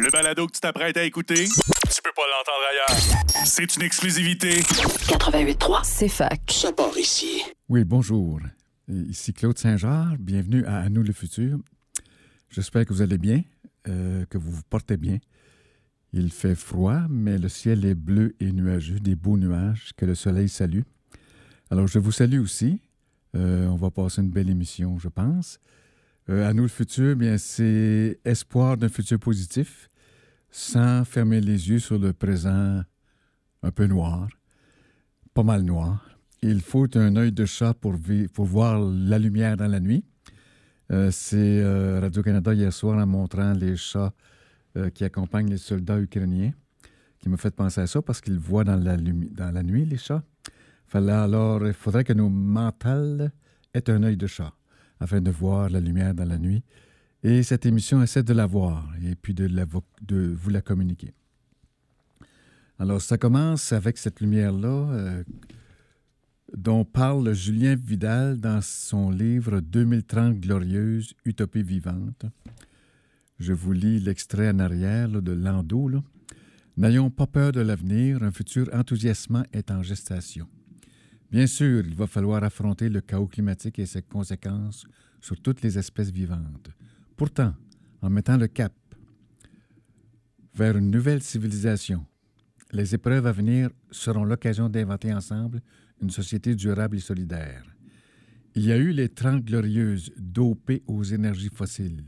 Le balado que tu t'apprêtes à écouter, tu peux pas l'entendre ailleurs. C'est une exclusivité. 88.3, c'est fac. Ça part ici. Oui, bonjour. Ici Claude Saint-Jean. Bienvenue à À nous le futur. J'espère que vous allez bien, euh, que vous vous portez bien. Il fait froid, mais le ciel est bleu et nuageux, des beaux nuages que le soleil salue. Alors, je vous salue aussi. Euh, on va passer une belle émission, je pense. Euh, à nous le futur, bien, c'est espoir d'un futur positif, sans fermer les yeux sur le présent un peu noir, pas mal noir. Il faut un œil de chat pour, voir la lumière dans la nuit. Euh, c'est Radio-Canada hier soir en montrant les chats qui accompagnent les soldats ukrainiens qui me fait penser à ça parce qu'ils voient dans la, dans la nuit, les chats. Alors, il faudrait que nos mentales aient un œil de chat afin de voir la lumière dans la nuit. Et cette émission essaie de la voir et puis de, vous la communiquer. Alors, ça commence avec cette lumière-là euh, dont parle Julien Vidal dans son livre 2030 glorieuse, utopie vivante. Je vous lis l'extrait en arrière de Landau. N'ayons pas peur de l'avenir, un futur enthousiasmant est en gestation. Bien sûr, il va falloir affronter le chaos climatique et ses conséquences sur toutes les espèces vivantes. Pourtant, en mettant le cap vers une nouvelle civilisation, les épreuves à venir seront l'occasion d'inventer ensemble une société durable et solidaire. Il y a eu les Trente glorieuses dopées aux énergies fossiles.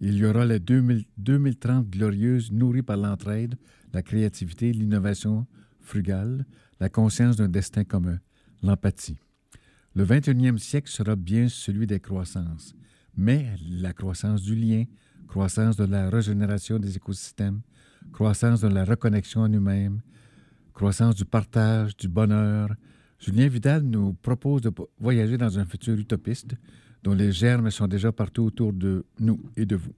Il y aura les 2030 glorieuses nourries par l'entraide, la créativité, l'innovation frugale, la conscience d'un destin commun l'empathie. Le 21e siècle sera bien celui des croissances, mais la croissance du lien, croissance de la régénération des écosystèmes, croissance de la reconnexion en nous-mêmes, croissance du partage, du bonheur. Julien Vidal nous propose de voyager dans un futur utopiste dont les germes sont déjà partout autour de nous et de vous.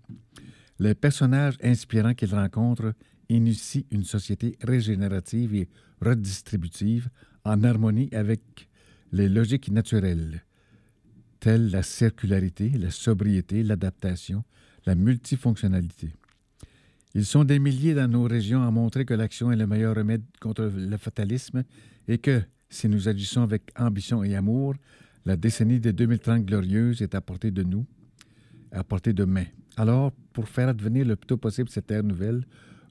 Les personnages inspirants qu'il rencontre initient une société régénérative et redistributive en harmonie avec les logiques naturelles, telles la circularité, la sobriété, l'adaptation, la multifonctionnalité. Ils sont des milliers dans nos régions à montrer que l'action est le meilleur remède contre le fatalisme et que, si nous agissons avec ambition et amour, la décennie de 2030 glorieuse est à portée de nous, à portée de main. Alors, pour faire advenir le plus tôt possible cette ère nouvelle,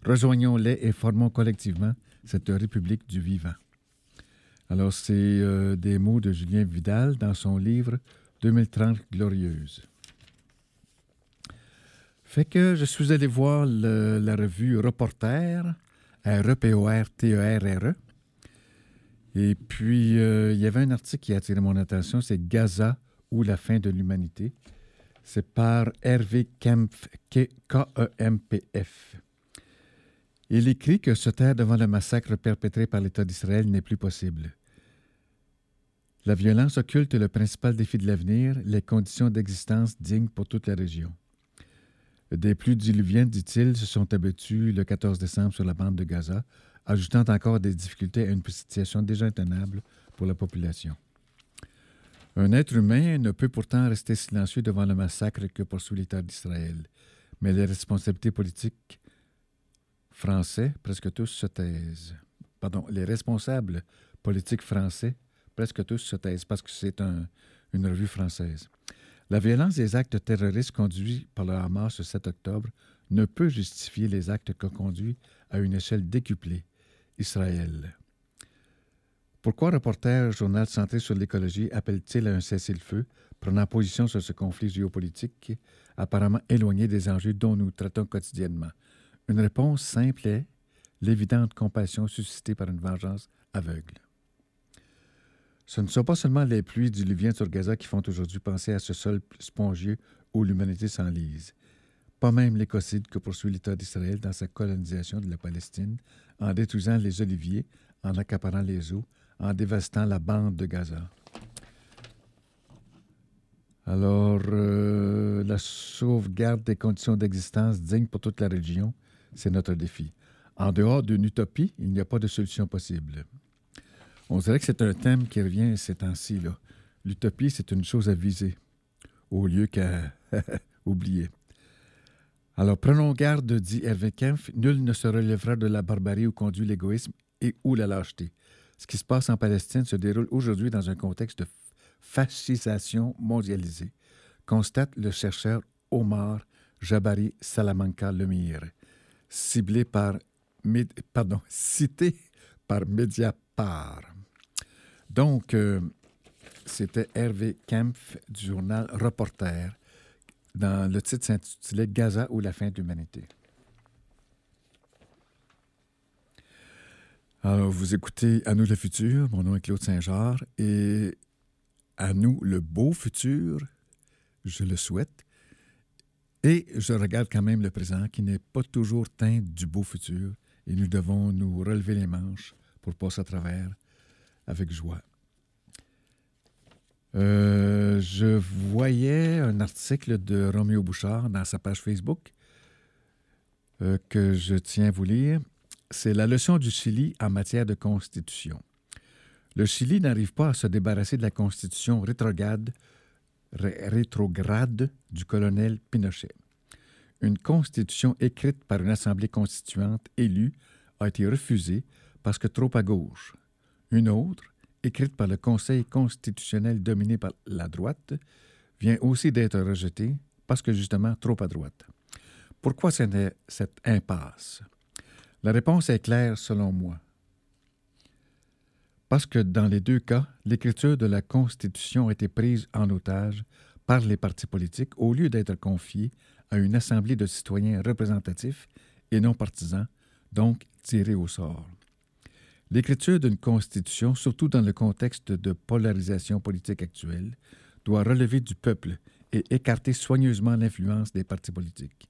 rejoignons-les et formons collectivement cette République du vivant. Alors, c'est euh, des mots de Julien Vidal dans son livre 2030 glorieuse. Fait que je suis allé voir la revue Reporter, R-E-P-O-R-T-E-R-R-E. E. Et puis, euh, il y avait un article qui a attiré mon attention, c'est Gaza ou la fin de l'humanité. C'est par Hervé Kempf, K-E-M-P-F. Il écrit que se taire devant le massacre perpétré par l'État d'Israël n'est plus possible. La violence occulte le principal défi de l'avenir, les conditions d'existence dignes pour toute la région. Des pluies diluviennes, dit-il, se sont abattues le 14 décembre sur la bande de Gaza, ajoutant encore des difficultés à une situation déjà intenable pour la population. Un être humain ne peut pourtant rester silencieux devant le massacre que poursuit l'État d'Israël, mais les responsabilités politiques français, presque tous se taisent. Pardon, les responsables politiques français presque tous se taisent parce que c'est une revue française. La violence des actes terroristes conduits par le Hamas ce 7 octobre ne peut justifier les actes qu'a conduit à une échelle décuplée Israël. Pourquoi Reporter, journal centré sur l'écologie, appelle-t-il à un cessez-le-feu, prenant position sur ce conflit géopolitique apparemment éloigné des enjeux dont nous traitons quotidiennement? Une réponse simple est l'évidente compassion suscitée par une vengeance aveugle. Ce ne sont pas seulement les pluies diluviennes sur Gaza qui font aujourd'hui penser à ce sol spongieux où l'humanité s'enlise. Pas même l'écocide que poursuit l'État d'Israël dans sa colonisation de la Palestine, en détruisant les oliviers, en accaparant les eaux, en dévastant la bande de Gaza. Alors, euh, la sauvegarde des conditions d'existence dignes pour toute la région, c'est notre défi. En dehors d'une utopie, il n'y a pas de solution possible. On dirait que c'est un thème qui revient ces temps-ci. L'utopie, c'est une chose à viser, au lieu qu'à oublier. Alors, prenons garde, dit Hervé Kempf, nul ne se relèvera de la barbarie où conduit l'égoïsme et ou la lâcheté. Ce qui se passe en Palestine se déroule aujourd'hui dans un contexte de fascisation mondialisée, constate le chercheur Omar Jabari Salamanca Lemire, ciblé par, pardon, cité par Mediapart. Donc, euh, c'était Hervé Kempf du journal Reporter. Dans le titre s'intitulait Gaza ou la fin de l'humanité. Alors, vous écoutez À nous le futur. Mon nom est Claude Saint-Georges et à nous le beau futur, je le souhaite. Et je regarde quand même le présent qui n'est pas toujours teint du beau futur et nous devons nous relever les manches pour passer à travers avec joie. Euh, je voyais un article de Roméo Bouchard dans sa page Facebook euh, que je tiens à vous lire. C'est la leçon du Chili en matière de constitution. Le Chili n'arrive pas à se débarrasser de la constitution rétrograde, rétrograde du colonel Pinochet. Une constitution écrite par une assemblée constituante élue a été refusée parce que trop à gauche. Une autre, écrite par le Conseil constitutionnel dominé par la droite, vient aussi d'être rejetée parce que justement trop à droite. Pourquoi cette impasse? La réponse est claire selon moi. Parce que dans les deux cas, l'écriture de la Constitution a été prise en otage par les partis politiques au lieu d'être confiée à une assemblée de citoyens représentatifs et non partisans, donc tirés au sort. L'écriture d'une constitution, surtout dans le contexte de polarisation politique actuelle, doit relever du peuple et écarter soigneusement l'influence des partis politiques.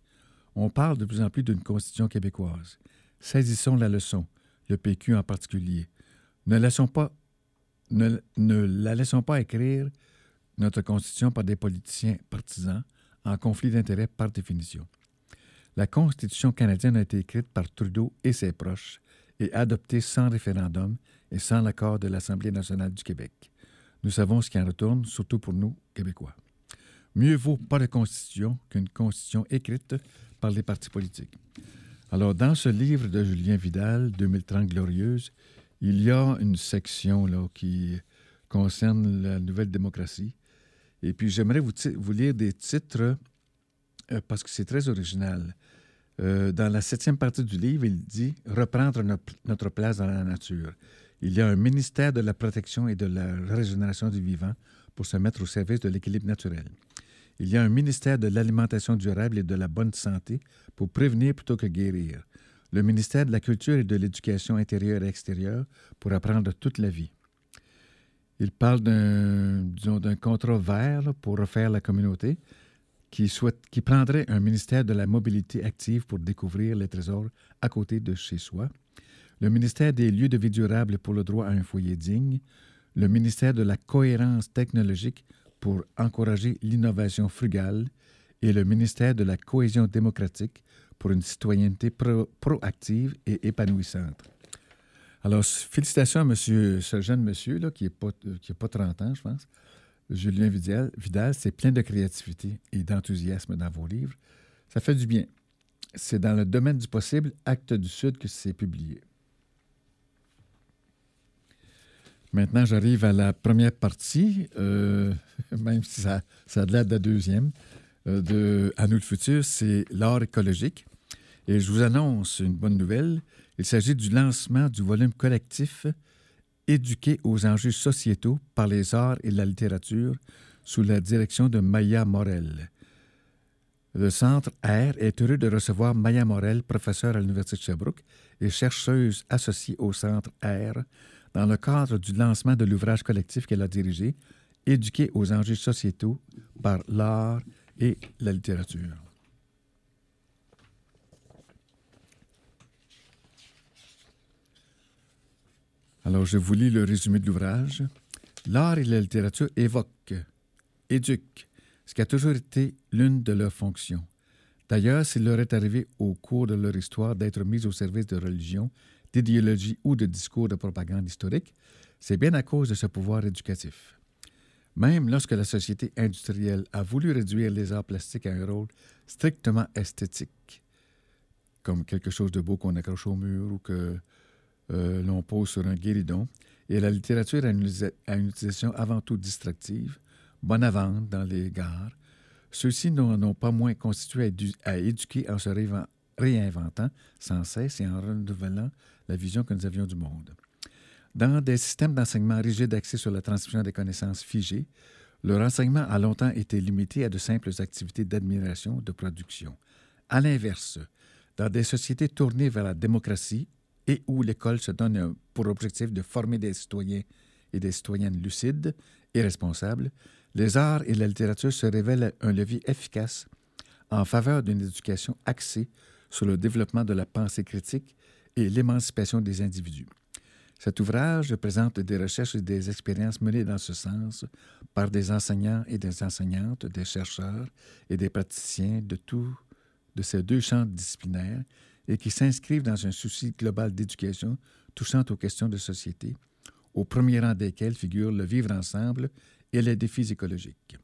On parle de plus en plus d'une constitution québécoise. Saisissons la leçon, le PQ en particulier. Ne, laissons pas, ne, ne la laissons pas écrire notre constitution par des politiciens partisans en conflit d'intérêts par définition. La Constitution canadienne a été écrite par Trudeau et ses proches et adopté sans référendum et sans l'accord de l'Assemblée nationale du Québec. Nous savons ce qui en retourne, surtout pour nous, Québécois. Mieux vaut pas de constitution qu'une constitution écrite par les partis politiques. Alors, dans ce livre de Julien Vidal, 2030 glorieuse, il y a une section là, qui concerne la nouvelle démocratie. Et puis, j'aimerais vous, lire des titres euh, parce que c'est très original. Euh, dans la septième partie du livre, il dit Reprendre notre place dans la nature. Il y a un ministère de la protection et de la régénération du vivant pour se mettre au service de l'équilibre naturel. Il y a un ministère de l'alimentation durable et de la bonne santé pour prévenir plutôt que guérir. Le ministère de la culture et de l'éducation intérieure et extérieure pour apprendre toute la vie. Il parle d'un contrat vert pour refaire la communauté qui, prendrait un ministère de la mobilité active pour découvrir les trésors à côté de chez soi, le ministère des lieux de vie durable pour le droit à un foyer digne, le ministère de la cohérence technologique pour encourager l'innovation frugale. Et le ministère de la cohésion démocratique pour une citoyenneté proactive et épanouissante. Alors, félicitations à monsieur, ce jeune monsieur là, qui n'a pas, pas 30 ans, je pense, Julien Vidal, Vidal c'est plein de créativité et d'enthousiasme dans vos livres. Ça fait du bien. C'est dans le domaine du possible, Acte du Sud, que c'est publié. Maintenant, j'arrive à la première partie, euh, même si ça, ça a de la deuxième, euh, de À nous le futur, c'est l'art écologique. Et je vous annonce une bonne nouvelle. Il s'agit du lancement du volume collectif éduqué aux enjeux sociétaux par les arts et la littérature sous la direction de Maya Morel. Le Centre R est heureux de recevoir Maya Morel, professeure à l'Université de Sherbrooke et chercheuse associée au Centre R, dans le cadre du lancement de l'ouvrage collectif qu'elle a dirigé, Éduquer aux enjeux sociétaux par l'art et la littérature. Alors, je vous lis le résumé de l'ouvrage. L'art et la littérature évoquent, éduquent, ce qui a toujours été l'une de leurs fonctions. D'ailleurs, s'il leur est arrivé au cours de leur histoire d'être mis au service de religion, d'idéologie ou de discours de propagande historique, c'est bien à cause de ce pouvoir éducatif. Même lorsque la société industrielle a voulu réduire les arts plastiques à un rôle strictement esthétique, comme quelque chose de beau qu'on accroche au mur ou que euh, l'on pose sur un guéridon. Et la littérature a une, utilisation avant tout distractive, bonne à vendre dans les gares. Ceux-ci n'ont pas moins constitué à, éduquer en se réinventant sans cesse et en renouvelant la vision que nous avions du monde. Dans des systèmes d'enseignement rigides axés sur la transmission des connaissances figées, le renseignement a longtemps été limité à de simples activités d'admiration, de production. À l'inverse, dans des sociétés tournées vers la démocratie et où l'école se donne pour objectif de former des citoyens et des citoyennes lucides et responsables, les arts et la littérature se révèlent un levier efficace en faveur d'une éducation axée sur le développement de la pensée critique et l'émancipation des individus. Cet ouvrage présente des recherches et des expériences menées dans ce sens par des enseignants et des enseignantes, des chercheurs et des praticiens de tous de ces deux champs disciplinaires et qui s'inscrivent dans un souci global d'éducation touchant aux questions de société, au premier rang desquels figurent le vivre ensemble et les défis écologiques.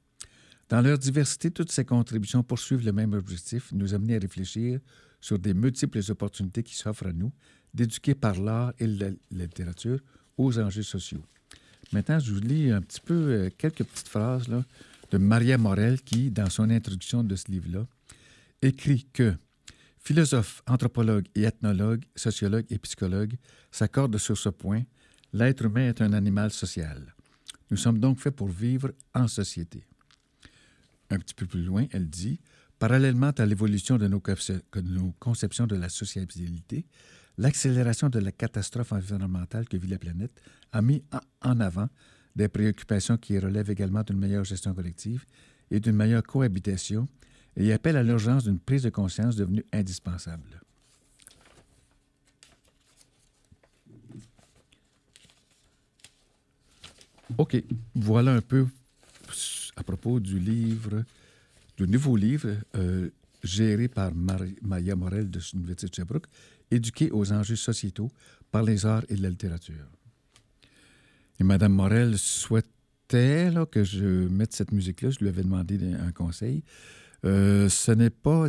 Dans leur diversité, toutes ces contributions poursuivent le même objectif, nous amener à réfléchir sur des multiples opportunités qui s'offrent à nous d'éduquer par l'art et la, littérature aux enjeux sociaux. Maintenant, je vous lis un petit peu euh, quelques petites phrases de Maria Morel qui, dans son introduction de ce livre-là, écrit que philosophes, anthropologues et ethnologues, sociologues et psychologues s'accordent sur ce point. L'être humain est un animal social. Nous sommes donc faits pour vivre en société. Un petit peu plus loin, elle dit Parallèlement à l'évolution de, nos conceptions de la sociabilité, l'accélération de la catastrophe environnementale que vit la planète a mis en avant des préoccupations qui relèvent également d'une meilleure gestion collective et d'une meilleure cohabitation et appelle à l'urgence d'une prise de conscience devenue indispensable. OK, voilà un peu à propos du livre, du nouveau livre euh, géré par Maya Morel de l'Université de Sherbrooke, éduqué aux enjeux sociétaux par les arts et la littérature. Et Mme Morel souhaitait que je mette cette musique-là. Je lui avais demandé un conseil. Euh, ce n'est pas,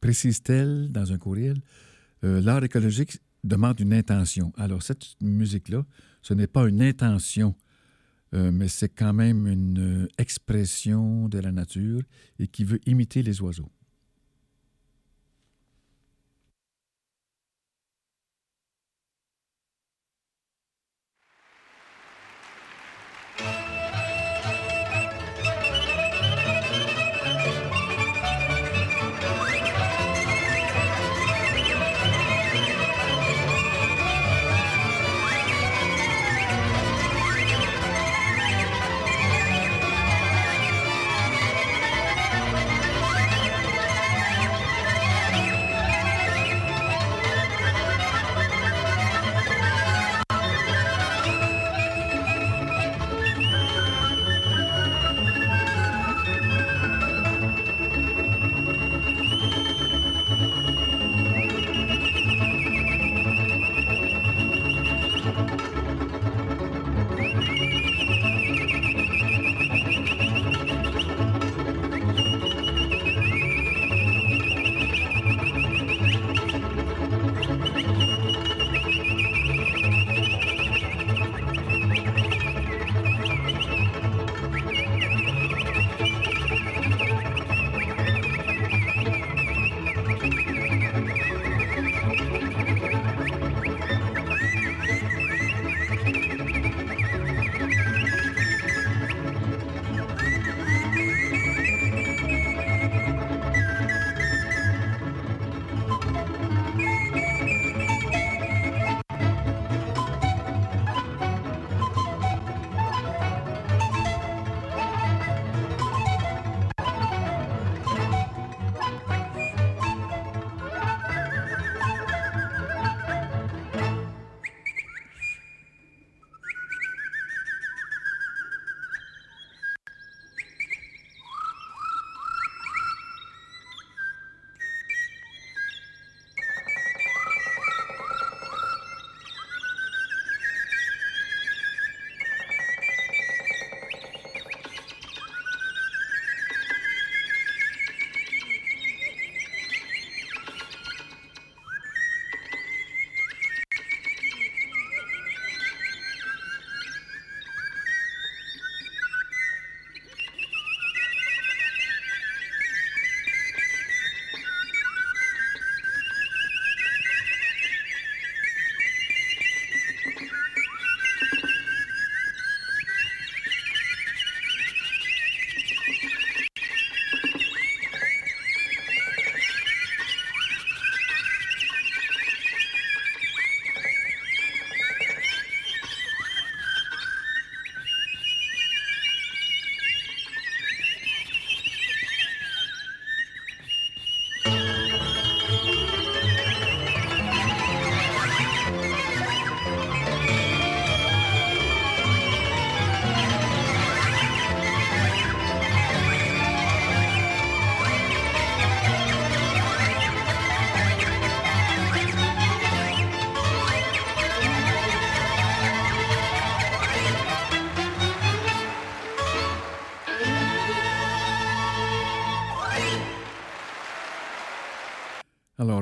précise-t-elle dans un courriel, euh, l'art écologique demande une intention. Alors, cette musique-là, ce n'est pas une intention, euh, mais c'est quand même une expression de la nature et qui veut imiter les oiseaux.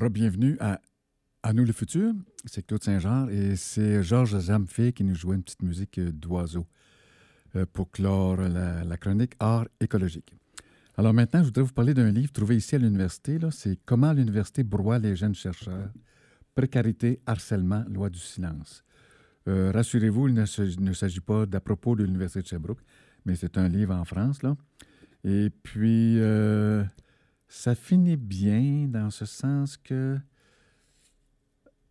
Bienvenue à, nous le futur. C'est Claude Saint-Jean et c'est Georges Zamfé qui nous joue une petite musique d'oiseau euh, pour clore la, chronique Art écologique. Alors maintenant, je voudrais vous parler d'un livre trouvé ici à l'université. C'est Comment l'université broie les jeunes chercheurs. Précarité, harcèlement, loi du silence. Euh, rassurez-vous, il ne s'agit pas d'à propos de l'université de Sherbrooke, mais c'est un livre en France. Là. Et puis, euh, ça finit bien dans ce sens que,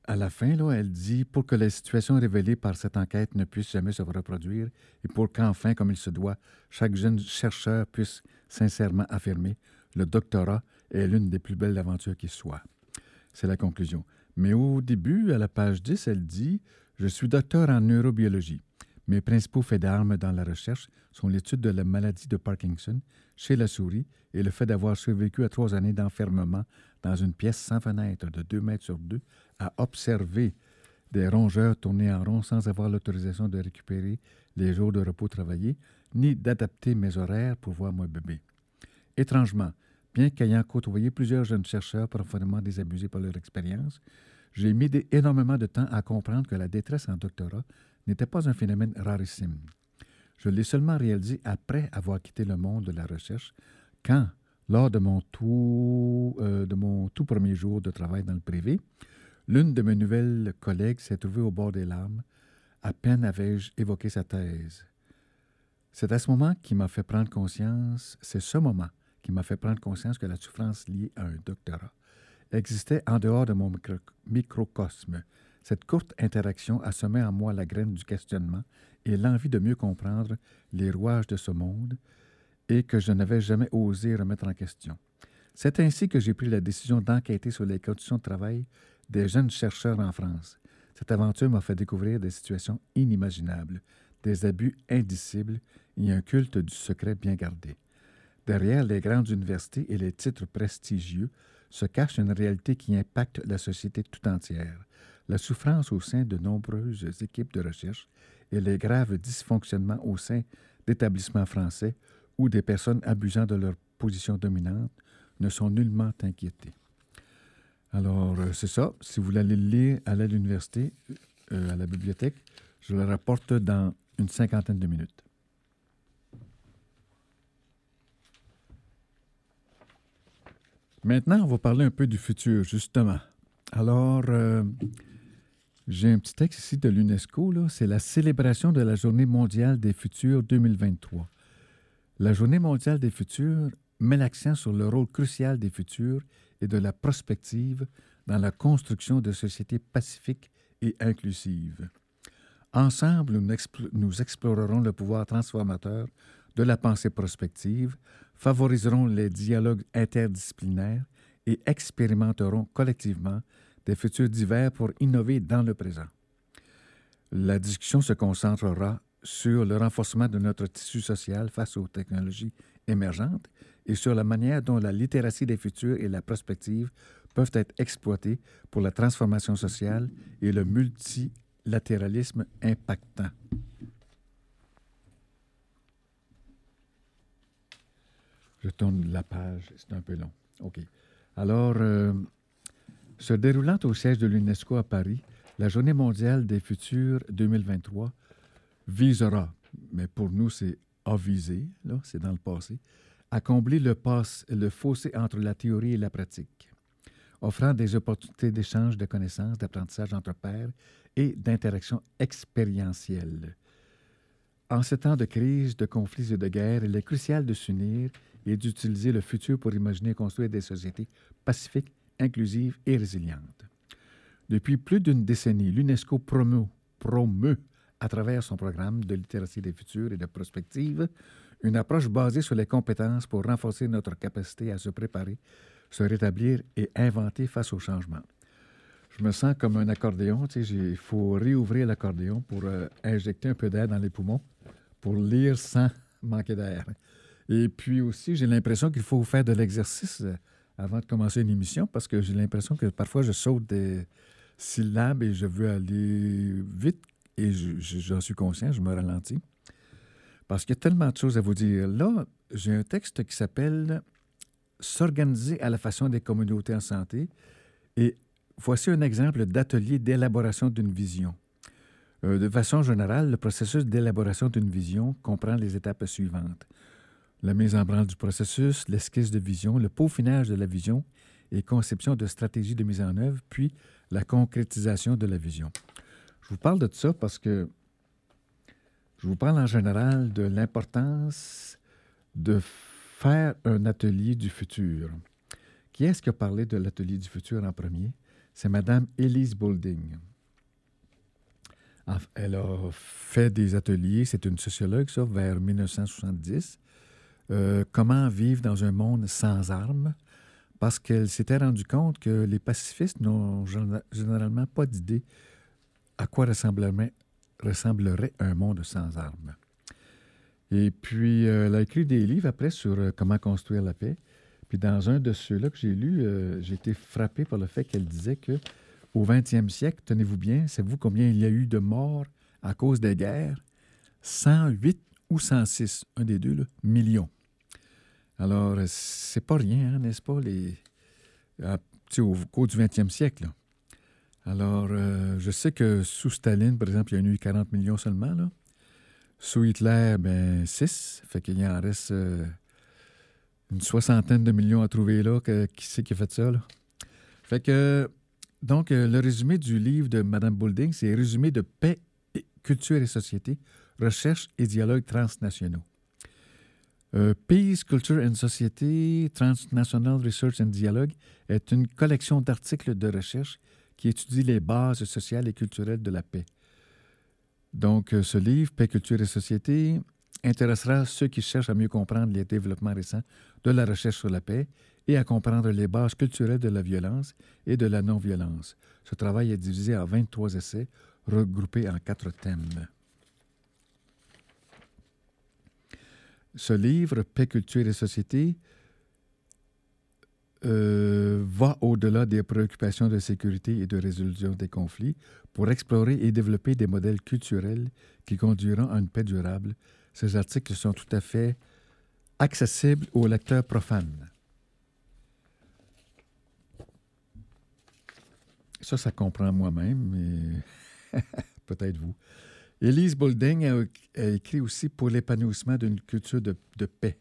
à la fin, là, elle dit pour que les situations révélées par cette enquête ne puissent jamais se reproduire et pour qu'enfin, comme il se doit, chaque jeune chercheur puisse sincèrement affirmer le doctorat est l'une des plus belles aventures qui soit. C'est la conclusion. Mais au début, à la page 10, elle dit Je suis docteur en neurobiologie. Mes principaux faits d'armes dans la recherche sont l'étude de la maladie de Parkinson chez la souris et le fait d'avoir survécu à trois années d'enfermement dans une pièce sans fenêtre de 2 mètres sur 2 à observer des rongeurs tourner en rond sans avoir l'autorisation de récupérer les jours de repos travaillés, ni d'adapter mes horaires pour voir mon bébé. Étrangement, bien qu'ayant côtoyé plusieurs jeunes chercheurs profondément désabusés par leur expérience, j'ai mis énormément de temps à comprendre que la détresse en doctorat n'était pas un phénomène rarissime. Je l'ai seulement réalisé après avoir quitté le monde de la recherche, quand, lors de mon tout, euh, de mon tout premier jour de travail dans le privé, l'une de mes nouvelles collègues s'est trouvée au bord des larmes. À peine avais-je évoqué sa thèse. C'est à ce moment qui m'a fait prendre conscience, c'est ce moment qui m'a fait prendre conscience que la souffrance liée à un doctorat existait en dehors de mon microcosme, cette courte interaction a semé en moi la graine du questionnement et l'envie de mieux comprendre les rouages de ce monde et que je n'avais jamais osé remettre en question. C'est ainsi que j'ai pris la décision d'enquêter sur les conditions de travail des jeunes chercheurs en France. Cette aventure m'a fait découvrir des situations inimaginables, des abus indicibles et un culte du secret bien gardé. Derrière les grandes universités et les titres prestigieux se cache une réalité qui impacte la société tout entière la souffrance au sein de nombreuses équipes de recherche et les graves dysfonctionnements au sein d'établissements français où des personnes abusant de leur position dominante ne sont nullement inquiétées. Alors, euh, c'est ça. Si vous voulez le lire à l'université, euh, à la bibliothèque, je le rapporte dans une cinquantaine de minutes. Maintenant, on va parler un peu du futur, justement. Alors, euh, j'ai un petit texte ici de l'UNESCO, c'est la célébration de la Journée mondiale des futurs 2023. La Journée mondiale des futurs met l'accent sur le rôle crucial des futurs et de la prospective dans la construction de sociétés pacifiques et inclusives. Ensemble, nous, explorerons le pouvoir transformateur de la pensée prospective, favoriserons les dialogues interdisciplinaires et expérimenterons collectivement des futurs divers pour innover dans le présent. La discussion se concentrera sur le renforcement de notre tissu social face aux technologies émergentes et sur la manière dont la littératie des futurs et la prospective peuvent être exploitées pour la transformation sociale et le multilatéralisme impactant. Je tourne la page, c'est un peu long. OK. Alors, euh, se déroulant au siège de l'UNESCO à Paris, la Journée mondiale des futurs 2023 visera, mais pour nous c'est avisé, là, c'est dans le passé, à combler le, le fossé entre la théorie et la pratique, offrant des opportunités d'échange de connaissances, d'apprentissage entre pairs et d'interaction expérientielle. En ce temps de crise, de conflits et de guerre, il est crucial de s'unir et d'utiliser le futur pour imaginer et construire des sociétés pacifiques inclusive et résiliente. Depuis plus d'une décennie, l'UNESCO promeut, promeut, à travers son programme de littératie des futurs et de prospective, une approche basée sur les compétences pour renforcer notre capacité à se préparer, se rétablir et inventer face au changement. Je me sens comme un accordéon, il faut réouvrir l'accordéon pour euh, injecter un peu d'air dans les poumons, pour lire sans manquer d'air. Et puis aussi, j'ai l'impression qu'il faut faire de l'exercice avant de commencer une émission parce que j'ai l'impression que parfois je saute des syllabes et je veux aller vite et j'en suis conscient, je me ralentis. Parce qu'il y a tellement de choses à vous dire. Là, j'ai un texte qui s'appelle S'organiser à la façon des communautés en santé Et voici un exemple d'atelier d'élaboration d'une vision. Euh, de façon générale, le processus d'élaboration d'une vision comprend les étapes suivantes. La mise en branle du processus, l'esquisse de vision, le peaufinage de la vision et conception de stratégies de mise en œuvre, puis la concrétisation de la vision. Je vous parle de ça parce que je vous parle en général de l'importance de faire un atelier du futur. Qui est-ce qui a parlé de l'atelier du futur en premier? C'est Mme Elise Boulding. Elle a fait des ateliers, c'est une sociologue, ça, vers 1970. Euh, comment vivre dans un monde sans armes, parce qu'elle s'était rendue compte que les pacifistes n'ont généralement pas d'idée à quoi ressemblerait, un monde sans armes. Et puis, euh, elle a écrit des livres après sur euh, comment construire la paix. Puis dans un de ceux-là que j'ai lu, j'ai été frappé par le fait qu'elle disait que au 20e siècle, tenez-vous bien, savez-vous combien il y a eu de morts à cause des guerres? 108 ou 106, un des deux, millions. Alors, c'est pas rien, hein, n'est-ce pas, les, au cours du 20e siècle. Alors, je sais que sous Staline, par exemple, il y a eu 40 millions seulement. Là. Sous Hitler, ben 6. Fait qu'il y en reste euh, une soixantaine de millions à trouver là. qui c'est qui fait ça? Là? Fait que, donc, euh, le résumé du livre de Mme Boulding, c'est Résumé de paix, culture et société, recherche et dialogue transnationaux. Euh, Peace, Culture and Society, Transnational Research and Dialogue est une collection d'articles de recherche qui étudie les bases sociales et culturelles de la paix. Donc, euh, ce livre, Paix, culture et société, intéressera ceux qui cherchent à mieux comprendre les développements récents de la recherche sur la paix et à comprendre les bases culturelles de la violence et de la non-violence. Ce travail est divisé en 23 essais regroupés en quatre thèmes. Ce livre, Paix, culture et société, euh, va au-delà des préoccupations de sécurité et de résolution des conflits pour explorer et développer des modèles culturels qui conduiront à une paix durable. Ces articles sont tout à fait accessibles aux lecteurs profanes. Ça, ça comprend moi-même, mais peut-être vous. Élise Boulding a, écrit aussi pour l'épanouissement d'une culture de paix.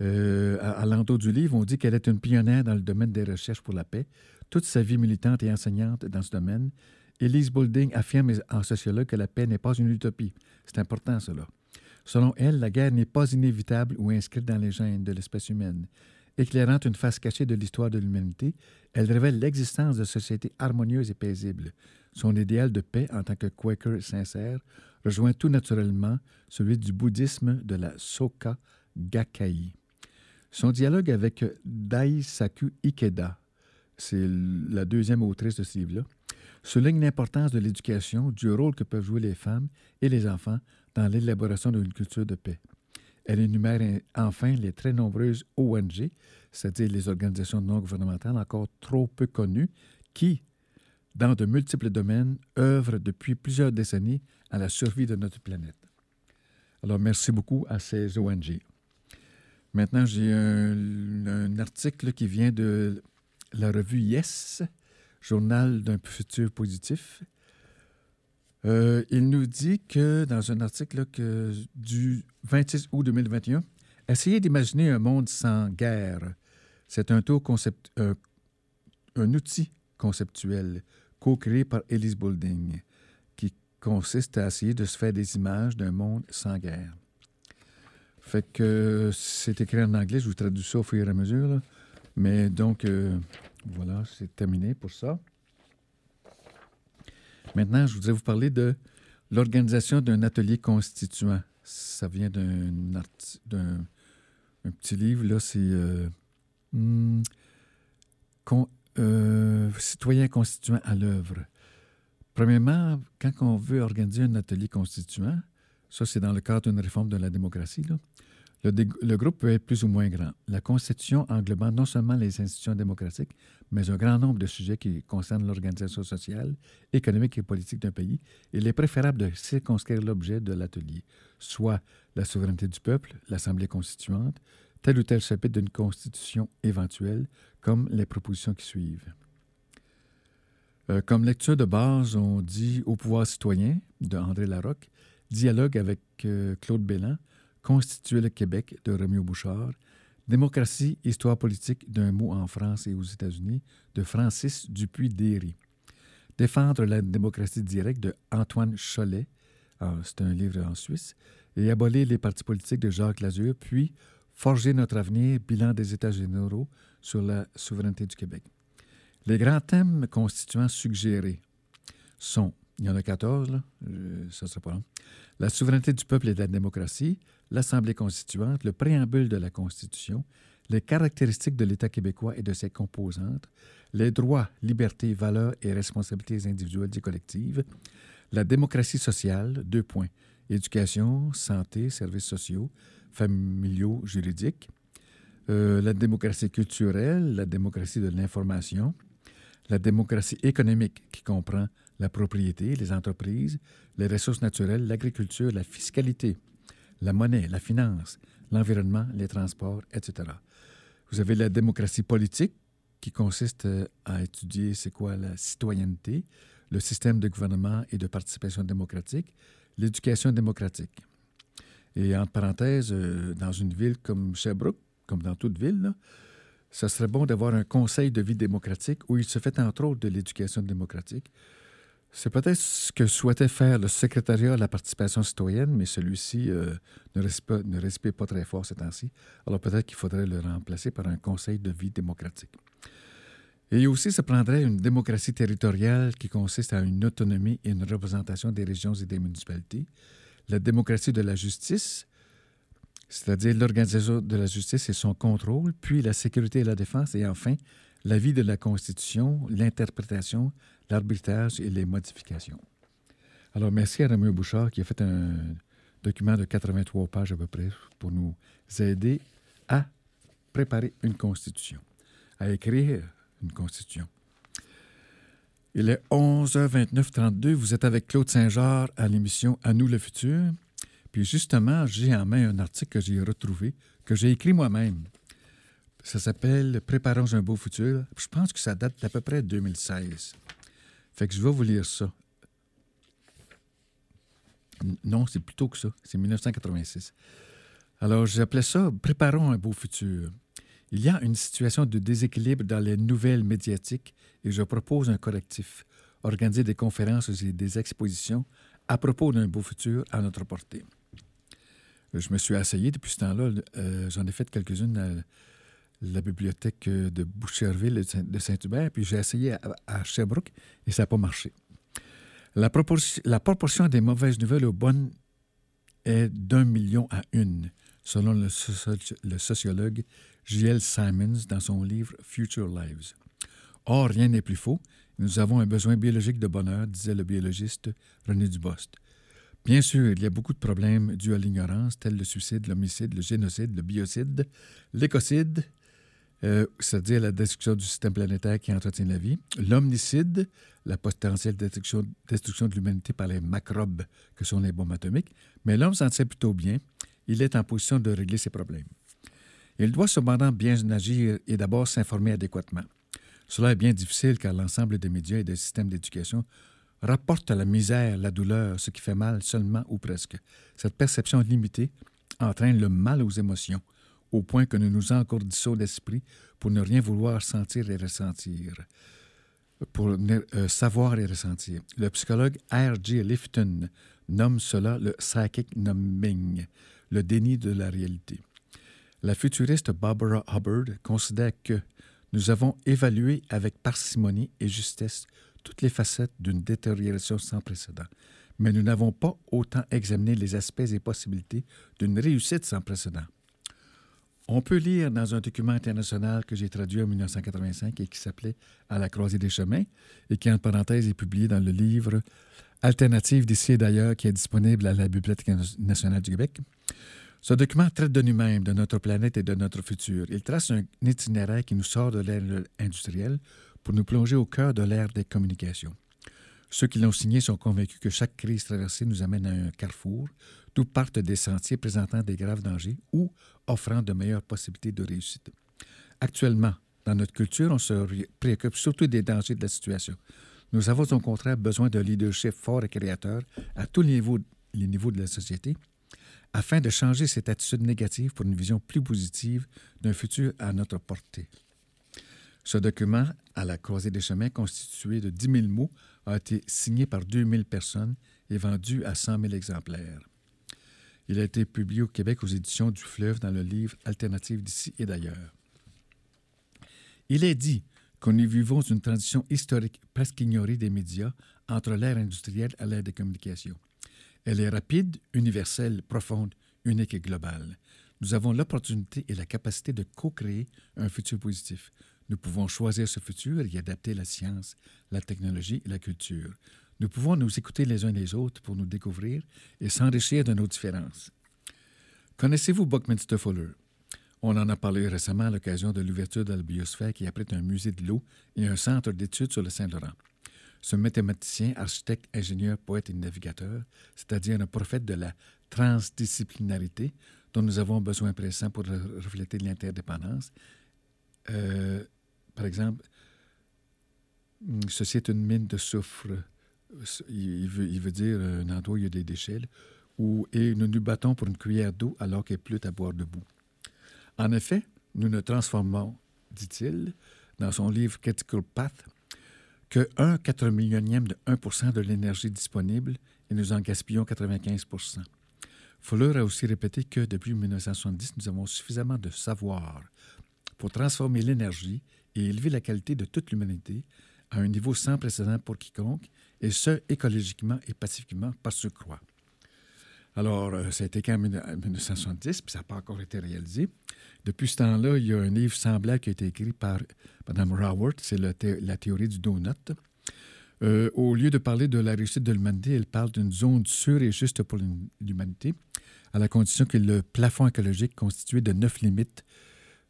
Euh, à, l'entour du livre, on dit qu'elle est une pionnière dans le domaine des recherches pour la paix. Toute sa vie militante et enseignante dans ce domaine, Elise Boulding affirme en sociologue que la paix n'est pas une utopie. C'est important, cela. Selon elle, la guerre n'est pas inévitable ou inscrite dans les gènes de l'espèce humaine. Éclairant une face cachée de l'histoire de l'humanité, elle révèle l'existence de sociétés harmonieuses et paisibles. Son idéal de paix en tant que Quaker sincère rejoint tout naturellement celui du bouddhisme de la Soka Gakkai. Son dialogue avec Daisaku Ikeda, c'est la deuxième autrice de ce livre-là, souligne l'importance de l'éducation, du rôle que peuvent jouer les femmes et les enfants dans l'élaboration d'une culture de paix. Elle énumère enfin les très nombreuses ONG, c'est-à-dire les organisations non gouvernementales encore trop peu connues, qui, dans de multiples domaines, œuvrent depuis plusieurs décennies à la survie de notre planète. Alors, merci beaucoup à ces ONG. Maintenant, j'ai un, article qui vient de la revue Yes, Journal d'un futur positif. Euh, il nous dit que dans un article du 26 août 2021, essayez d'imaginer un monde sans guerre. C'est un outil conceptuel co-créé par Elise Boulding qui consiste à essayer de se faire des images d'un monde sans guerre. Fait que c'est écrit en anglais, je vous traduis ça au fur et à mesure. Mais donc, euh, voilà, c'est terminé pour ça. Maintenant, je voudrais vous parler de l'organisation d'un atelier constituant. Ça vient d'un un petit livre, là, c'est euh, hmm, euh, Citoyen constituant à l'œuvre. Premièrement, quand on veut organiser un atelier constituant, ça, c'est dans le cadre d'une réforme de la démocratie. Le, groupe peut être plus ou moins grand. La Constitution englobant non seulement les institutions démocratiques, mais un grand nombre de sujets qui concernent l'organisation sociale, économique et politique d'un pays, il est préférable de circonscrire l'objet de l'atelier, soit la souveraineté du peuple, l'Assemblée constituante, tel ou tel chapitre d'une constitution éventuelle, comme les propositions qui suivent. Euh, comme lecture de base, on dit Au pouvoir citoyen de André Larocque, Dialogue avec euh, Claude Bélan, Constituer le Québec de Roméo Bouchard, Démocratie, histoire politique d'un mot en France et aux États-Unis de Francis Dupuis-Déry. Défendre la démocratie directe de Antoine Cholet, ah, c'est un livre en Suisse, et Abolir les partis politiques de Jacques Lazure, puis Forger notre avenir, bilan des États généraux sur la souveraineté du Québec. Les grands thèmes constituants suggérés sont, il y en a 14, là, ça ne sera pas long, la souveraineté du peuple et de la démocratie, l'Assemblée constituante, le préambule de la Constitution, les caractéristiques de l'État québécois et de ses composantes, les droits, libertés, valeurs et responsabilités individuelles et collectives, la démocratie sociale, deux points, éducation, santé, services sociaux, familiaux, juridiques, euh, la démocratie culturelle, la démocratie de l'information, la démocratie économique qui comprend la propriété, les entreprises, les ressources naturelles, l'agriculture, la fiscalité, la monnaie, la finance, l'environnement, les transports, etc. Vous avez la démocratie politique qui consiste euh, à étudier c'est quoi la citoyenneté, le système de gouvernement et de participation démocratique, l'éducation démocratique. Et en parenthèse, euh, dans une ville comme Sherbrooke, comme dans toute ville, là, ça serait bon d'avoir un conseil de vie démocratique où il se fait entre autres de l'éducation démocratique. C'est peut-être ce que souhaitait faire le secrétariat à la participation citoyenne, mais celui-ci euh, ne, respire, ne pas très fort ces temps-ci. Alors peut-être qu'il faudrait le remplacer par un conseil de vie démocratique. Et aussi, ça prendrait une démocratie territoriale qui consiste à une autonomie et une représentation des régions et des municipalités, la démocratie de la justice, c'est-à-dire l'organisation de la justice et son contrôle, puis la sécurité et la défense, et enfin la vie de la Constitution, l'interprétation, l'arbitrage et les modifications. Alors, merci à Roméo Bouchard qui a fait un document de 83 pages à peu près pour nous aider à préparer une Constitution, à écrire une Constitution. Il est 11h29 32. Vous êtes avec Claude Saint-Georges à l'émission À nous le futur. Puis justement, j'ai en main un article que j'ai retrouvé, que j'ai écrit moi-même. Ça s'appelle Préparons un beau futur. Je pense que ça date d'à peu près 2016. Fait que je vais vous lire ça. Non, c'est plutôt que ça. C'est 1986. Alors, j'appelais ça Préparons un beau futur. Il y a une situation de déséquilibre dans les nouvelles médiatiques et je propose un correctif. Organiser des conférences et des expositions à propos d'un beau futur à notre portée. Je me suis essayé depuis ce temps-là. Euh, j'en ai fait quelques-unes à la bibliothèque de Boucherville de Saint-Hubert, puis j'ai essayé à, Sherbrooke et ça n'a pas marché. La, la, proportion des mauvaises nouvelles aux bonnes est d'un million à une, selon le, sociologue J.L. Simons dans son livre Future Lives. Or, rien n'est plus faux. Nous avons un besoin biologique de bonheur, disait le biologiste René Dubost. Bien sûr, il y a beaucoup de problèmes dus à l'ignorance, tels le suicide, l'homicide, le génocide, le biocide, l'écocide, euh, c'est-à-dire la destruction du système planétaire qui entretient la vie, l'omnicide, la potentielle destruction, de l'humanité par les macrobes que sont les bombes atomiques, mais l'homme s'en sait plutôt bien. Il est en position de régler ses problèmes. Il doit cependant bien agir et d'abord s'informer adéquatement. Cela est bien difficile car l'ensemble des médias et des systèmes d'éducation rapportent la misère, la douleur, ce qui fait mal seulement ou presque. Cette perception limitée entraîne le mal aux émotions, au point que nous nous encourdissons d'esprit pour ne rien vouloir sentir et ressentir, pour euh, savoir et ressentir. Le psychologue R.G. Lifton nomme cela le psychic numbing, le déni de la réalité. La futuriste Barbara Hubbard considère que nous avons évalué avec parcimonie et justesse toutes les facettes d'une détérioration sans précédent, mais nous n'avons pas autant examiné les aspects et possibilités d'une réussite sans précédent. On peut lire dans un document international que j'ai traduit en 1985 et qui s'appelait À la croisée des chemins et qui, en parenthèse, est publié dans le livre Alternative d'ici et d'ailleurs qui est disponible à la Bibliothèque nationale du Québec. Ce document traite de nous-mêmes, de notre planète et de notre futur. Il trace un itinéraire qui nous sort de l'ère industrielle pour nous plonger au cœur de l'ère des communications. Ceux qui l'ont signé sont convaincus que chaque crise traversée nous amène à un carrefour, d'où partent des sentiers présentant des graves dangers ou offrant de meilleures possibilités de réussite. Actuellement, dans notre culture, on se préoccupe surtout des dangers de la situation. Nous avons au contraire besoin d'un leadership fort et créateur à tous les niveaux de la société afin de changer cette attitude négative pour une vision plus positive d'un futur à notre portée. Ce document, à la croisée des chemins, constitué de 10 000 mots, a été signé par 2 000 personnes et vendu à 100 000 exemplaires. Il a été publié au Québec aux éditions du Fleuve dans le livre Alternative d'ici et d'ailleurs. Il est dit que nous vivons une transition historique presque ignorée des médias entre l'ère industrielle et l'ère des communications. Elle est rapide, universelle, profonde, unique et globale. Nous avons l'opportunité et la capacité de co-créer un futur positif. Nous pouvons choisir ce futur et y adapter la science, la technologie et la culture. Nous pouvons nous écouter les uns les autres pour nous découvrir et s'enrichir de nos différences. Connaissez-vous Buckminster Fuller? On en a parlé récemment à l'occasion de l'ouverture de la biosphère qui abrite un musée de l'eau et un centre d'études sur le Saint-Laurent. Ce mathématicien, architecte, ingénieur, poète et navigateur, c'est-à-dire un prophète de la transdisciplinarité dont nous avons besoin pressant pour refléter l'interdépendance. Euh, par exemple, ceci est une mine de soufre. Il veut, dire un endroit où il y a des déchets, où, et nous nous battons pour une cuillère d'eau alors qu'il pleut à boire debout. En effet, nous ne transformons, dit-il, dans son livre Critical Path, que 1 4 millionième de 1% de l'énergie disponible et nous en gaspillons 95% Fuller a aussi répété que depuis 1970, nous avons suffisamment de savoir pour transformer l'énergie et élever la qualité de toute l'humanité à un niveau sans précédent pour quiconque, et ce, écologiquement et pacifiquement par ce croix. Alors, euh, ça a été quand même en 1970, puis ça n'a pas encore été réalisé. Depuis ce temps-là, il y a un livre semblable qui a été écrit par Mme Raworth, c'est la théorie du donut. Euh, au lieu de parler de la réussite de l'humanité, elle parle d'une zone sûre et juste pour l'humanité, à la condition que le plafond écologique constitué de neuf limites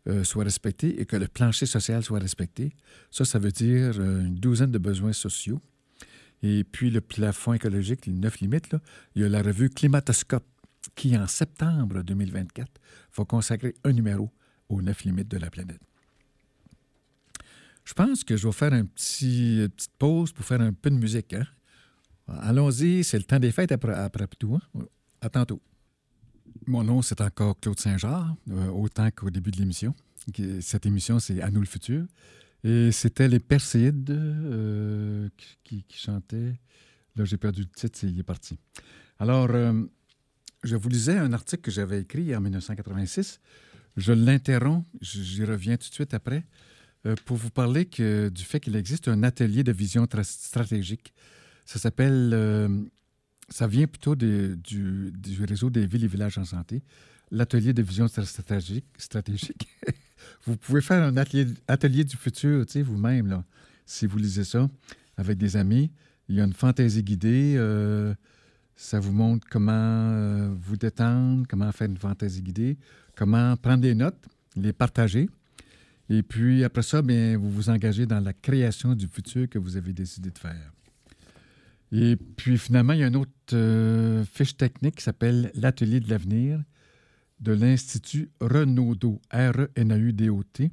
euh, soit respecté et que le plancher social soit respecté. Ça, ça veut dire une douzaine de besoins sociaux. Et puis le plafond écologique, les neuf limites, il y a la revue Climatoscope qui, en septembre 2024, va consacrer un numéro aux neuf limites de la planète. Je pense que je vais faire une petite pause pour faire un peu de musique. Hein? Allons-y, c'est le temps des fêtes après, après tout. Hein? À tantôt. Mon nom, c'est encore Claude Saint-Jean, euh, autant qu'au début de l'émission. Cette émission, c'est À nous le futur. Et c'était les Perséides euh, qui, chantaient. Là, j'ai perdu le titre, il est parti. Alors, euh, je vous lisais un article que j'avais écrit en 1986. Je l'interromps, j'y reviens tout de suite après, euh, pour vous parler du fait qu'il existe un atelier de vision stratégique. Ça s'appelle, ça vient plutôt du, réseau des villes et villages en santé, l'atelier de vision stratégique. vous pouvez faire un atelier, du futur, tu sais, vous-même, si vous lisez ça avec des amis. Il y a une fantaisie guidée. Euh, ça vous montre comment euh, vous détendre, comment faire une fantaisie guidée, comment prendre des notes, les partager. Et puis, après ça, bien, vous vous engagez dans la création du futur que vous avez décidé de faire. Et puis, finalement, il y a une autre euh, fiche technique qui s'appelle l'Atelier de l'avenir de l'Institut Renaudot, R-E-N-A-U-D-O-T.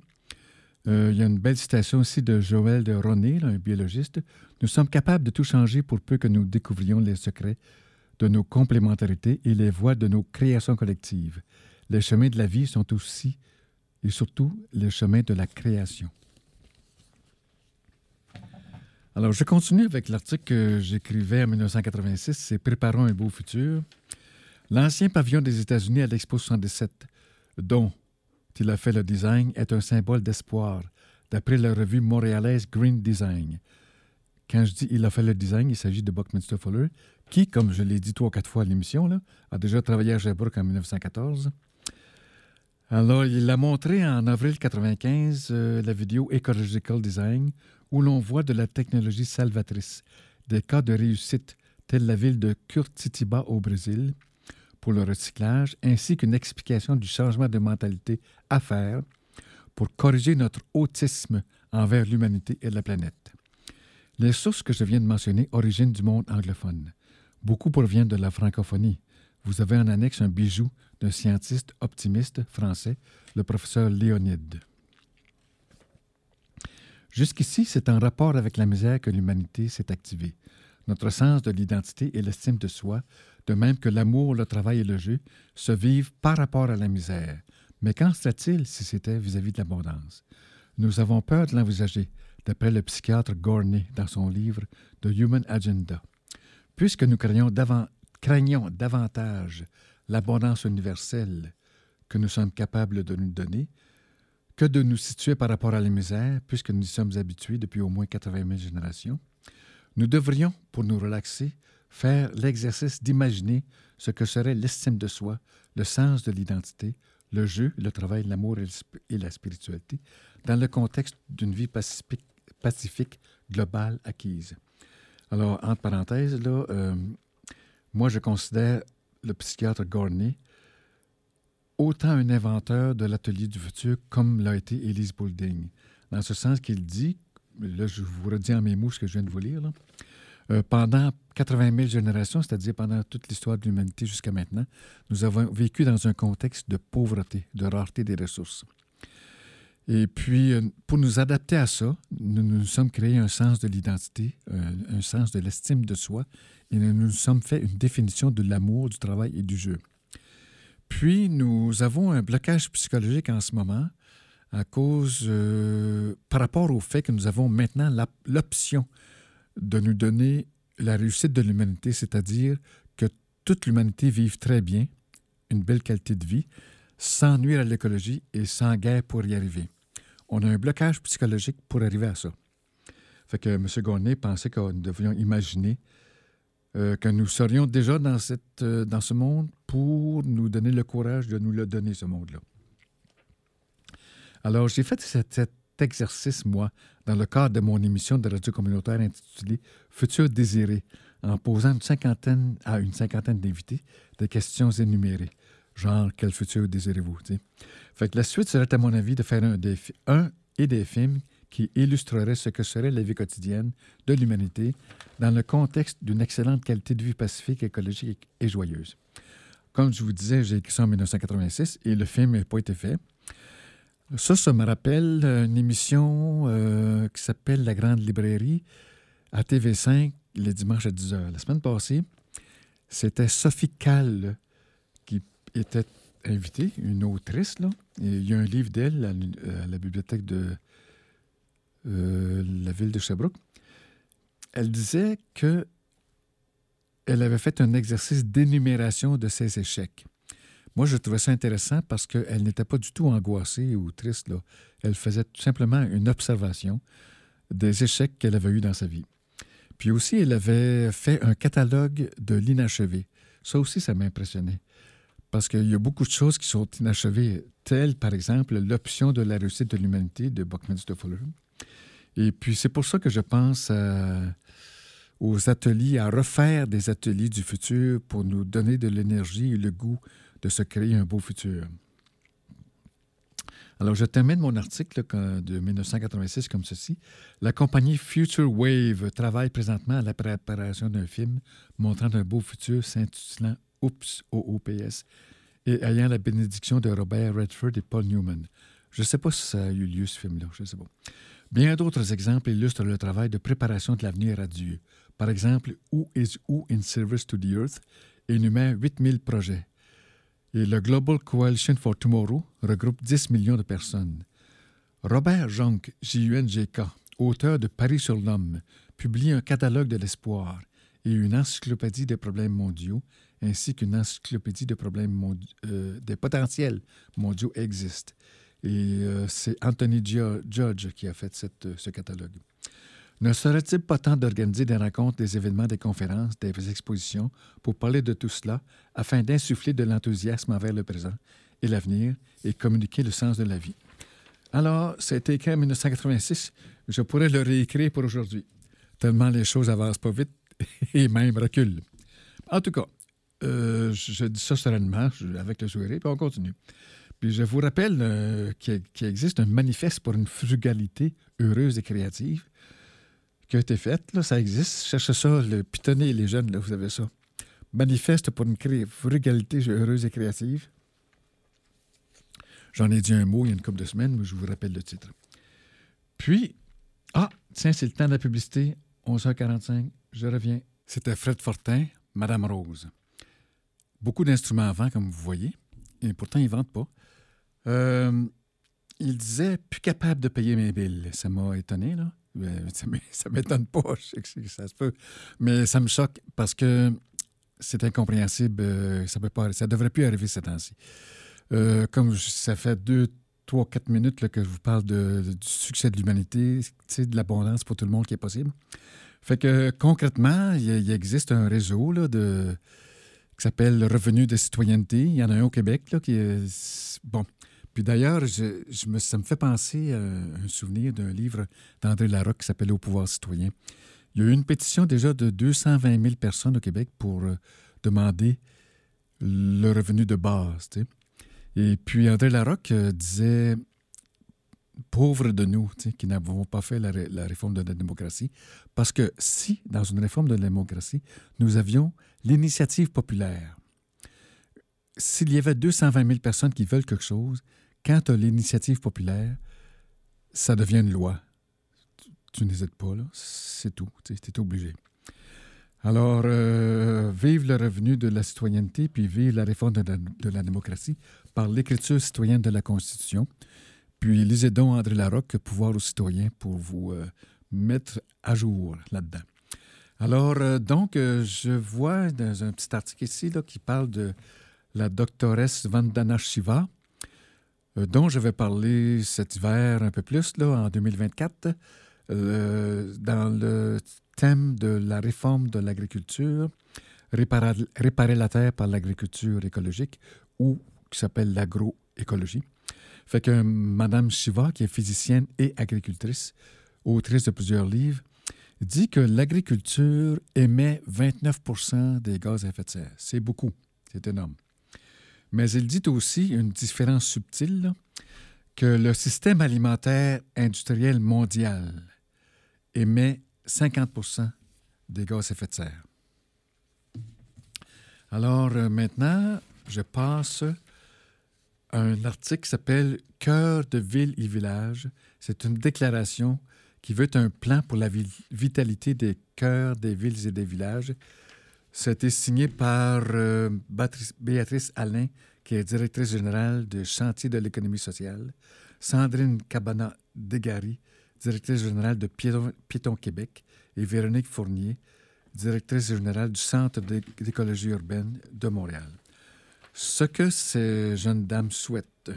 Euh, il y a une belle citation aussi de Joël de Roné, un biologiste. Nous sommes capables de tout changer pour peu que nous découvrions les secrets de nos complémentarités et les voies de nos créations collectives. Les chemins de la vie sont aussi et surtout les chemins de la création. Alors, je continue avec l'article que j'écrivais en 1986, c'est Préparons un beau futur. L'ancien pavillon des États-Unis à l'Expo 77, dont il a fait le design, est un symbole d'espoir, d'après la revue montréalaise Green Design. Quand je dis il a fait le design, il s'agit de Buckminster Fuller, qui, comme je l'ai dit trois ou quatre fois à l'émission, a déjà travaillé à Sherbrooke en 1914. Alors, il a montré en avril 1995 euh, la vidéo Ecological Design, où l'on voit de la technologie salvatrice, des cas de réussite, tels la ville de Curitiba au Brésil, pour le recyclage, ainsi qu'une explication du changement de mentalité à faire pour corriger notre autisme envers l'humanité et la planète. Les sources que je viens de mentionner originent du monde anglophone. Beaucoup proviennent de la francophonie. Vous avez en annexe un bijou d'un scientiste optimiste français, le professeur Léonide. Jusqu'ici, c'est en rapport avec la misère que l'humanité s'est activée. Notre sens de l'identité et l'estime de soi, de même que l'amour, le travail et le jeu, se vivent par rapport à la misère. Mais qu'en serait-il si c'était vis-à-vis de l'abondance? Nous avons peur de l'envisager, d'après le psychiatre Gorney dans son livre The Human Agenda. Puisque nous craignons, craignons davantage l'abondance universelle que nous sommes capables de nous donner, que de nous situer par rapport à la misère, puisque nous y sommes habitués depuis au moins 80 000 générations, nous devrions, pour nous relaxer, faire l'exercice d'imaginer ce que serait l'estime de soi, le sens de l'identité, le jeu, le travail, l'amour et la spiritualité, dans le contexte d'une vie pacifique, globale acquise. Alors, entre parenthèses, là, euh, moi, je considère le psychiatre Gorney autant un inventeur de l'atelier du futur comme l'a été Elise Boulding, dans ce sens qu'il dit, là je vous redis en mes mots ce que je viens de vous lire, euh, pendant 80 000 générations, c'est-à-dire pendant toute l'histoire de l'humanité jusqu'à maintenant, nous avons vécu dans un contexte de pauvreté, de rareté des ressources. Et puis, euh, pour nous adapter à ça, nous nous sommes créés un sens de l'identité, un, un sens de l'estime de soi, et nous nous sommes fait une définition de l'amour, du travail et du jeu. Puis, nous avons un blocage psychologique en ce moment à cause, euh, par rapport au fait que nous avons maintenant l'option de nous donner la réussite de l'humanité, c'est-à-dire que toute l'humanité vive très bien, une belle qualité de vie, sans nuire à l'écologie et sans guerre pour y arriver. On a un blocage psychologique pour arriver à ça. Fait que M. Gournay pensait que nous devions imaginer euh, que nous serions déjà dans, cette, euh, dans ce monde pour nous donner le courage de nous le donner, ce monde-là. Alors, j'ai fait cet, exercice, moi, dans le cadre de mon émission de radio communautaire intitulée Futur désiré, en posant une cinquantaine à une cinquantaine d'invités des questions énumérées. Genre, quel futur désirez-vous? Fait que la suite serait, à mon avis, de faire un, des, un et des films qui illustrerait ce que serait la vie quotidienne de l'humanité dans le contexte d'une excellente qualité de vie pacifique, écologique et joyeuse. Comme je vous disais, j'ai écrit ça en 1986 et le film n'a pas été fait. Ça, ça me rappelle une émission euh, qui s'appelle La Grande Librairie à TV5 les dimanches à 10h. La semaine passée, c'était Sophie Kahl qui était invitée, une autrice. Là. il y a un livre d'elle à, la bibliothèque de euh, la ville de Sherbrooke, elle disait que elle avait fait un exercice d'énumération de ses échecs. Moi, je trouvais ça intéressant parce qu'elle n'était pas du tout angoissée ou triste. Là. Elle faisait tout simplement une observation des échecs qu'elle avait eus dans sa vie. Puis aussi, elle avait fait un catalogue de l'inachevé. Ça aussi, ça m'a impressionné. Parce qu'il y a beaucoup de choses qui sont inachevées, telles par exemple l'option de la réussite de l'humanité de Buckminster Fuller, et puis c'est pour ça que je pense aux ateliers, à refaire des ateliers du futur pour nous donner de l'énergie et le goût de se créer un beau futur. Alors, je termine mon article de 1986 comme ceci. La compagnie Future Wave travaille présentement à la préparation d'un film montrant un beau futur s'intitulant Oops, OOPS et ayant la bénédiction de Robert Redford et Paul Newman. Je ne sais pas si ça a eu lieu, ce film-là. Je sais pas. Bien d'autres exemples illustrent le travail de préparation de l'avenir à Dieu. Par exemple, Who is Who in Service to the Earth énumère 8000 projets. Et le Global Coalition for Tomorrow regroupe 10 millions de personnes. Robert Jonk, J-U-N-G-K, auteur de Paris sur l'homme, publie un catalogue de l'espoir et une encyclopédie des problèmes mondiaux, ainsi qu'une encyclopédie de problèmes euh, des potentiels mondiaux existent. Et euh, c'est Anthony Judge qui a fait ce catalogue. Ne serait-il pas temps d'organiser des rencontres, des événements, des conférences, des expositions pour parler de tout cela afin d'insuffler de l'enthousiasme envers le présent et l'avenir et communiquer le sens de la vie? Alors, été écrit en 1986. Je pourrais le réécrire pour aujourd'hui, tellement les choses avancent pas vite et même reculent. En tout cas, euh, je dis ça sereinement, avec le sourire, puis on continue. Puis je vous rappelle euh, qu'il existe un manifeste pour une frugalité heureuse et créative qui a été fait. Là, ça existe. Cherchez ça, le pitonner les jeunes, là, vous avez ça. Manifeste pour une frugalité heureuse et créative. J'en ai dit un mot il y a une couple de semaines, mais je vous rappelle le titre. Puis, Ah, tiens, c'est le temps de la publicité. 11h45, je reviens. C'était Fred Fortin, Madame Rose. Beaucoup d'instruments à vent, comme vous voyez, et pourtant, ils ne vendent pas. Euh, il disait plus capable de payer mes billes. Ça m'a étonné, là. Ça ne m'étonne pas, je sais que ça se peut. Mais ça me choque parce que c'est incompréhensible. Euh, ça ne ça devrait plus arriver ces temps-ci. Euh, comme ça fait deux, trois, quatre minutes que je vous parle du succès de l'humanité, de l'abondance pour tout le monde qui est possible. Fait que concrètement, il, existe un réseau là, de, qui s'appelle le Revenu de citoyenneté. Il y en a un au Québec là, qui est. Bon. Puis d'ailleurs, je, me, ça me fait penser à un souvenir d'un livre d'André Larocque qui s'appelle Au pouvoir citoyen. Il y a eu une pétition déjà de 220 000 personnes au Québec pour euh, demander le revenu de base. Et puis André Larocque euh, disait pauvres de nous qui n'avons pas fait la, réforme de la démocratie, parce que si, dans une réforme de la démocratie, nous avions l'initiative populaire, s'il y avait 220 000 personnes qui veulent quelque chose, quand tu as l'initiative populaire, ça devient une loi. Tu, n'hésites pas, là, c'est tout, tu es obligé. Alors, euh, vive le revenu de la citoyenneté, puis vive la réforme de la, démocratie par l'écriture citoyenne de la Constitution. Puis lisez donc André Larocque, Pouvoir aux citoyens, pour vous euh, mettre à jour là-dedans. Alors, euh, donc, je vois dans un petit article ici là, qui parle de la doctoresse Vandana Shiva, dont je vais parler cet hiver un peu plus, là, en 2024, dans le thème de la réforme de l'agriculture, réparer, la terre par l'agriculture écologique ou qui s'appelle l'agroécologie. Fait que Mme Shiva, qui est physicienne et agricultrice, autrice de plusieurs livres, dit que l'agriculture émet 29% des gaz à effet de serre. C'est beaucoup, c'est énorme. Mais elle dit aussi une différence subtile, que le système alimentaire industriel mondial émet 50% des gaz à effet de serre. Alors euh, maintenant, je passe à un article qui s'appelle Cœur de ville et village. C'est une déclaration qui veut un plan pour la vitalité des cœurs des villes et des villages. C'était signé par euh, Béatrice Alain, qui est directrice générale du Chantier de l'économie sociale, Sandrine Cabana-Degari, directrice générale de Piéton, Québec, et Véronique Fournier, directrice générale du Centre d'écologie urbaine de Montréal. Ce que ces jeunes dames souhaitent,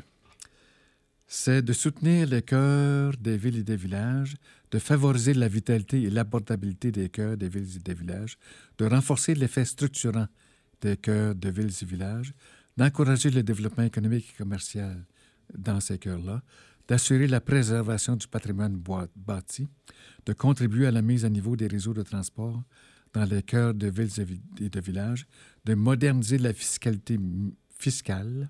c'est de soutenir les cœurs des villes et des villages, de favoriser la vitalité et l'abordabilité des cœurs des villes et des villages, de renforcer l'effet structurant des cœurs de villes et villages, d'encourager le développement économique et commercial dans ces cœurs-là, d'assurer la préservation du patrimoine bâti, de contribuer à la mise à niveau des réseaux de transport dans les cœurs de villes et de villages, de moderniser la fiscalité fiscale,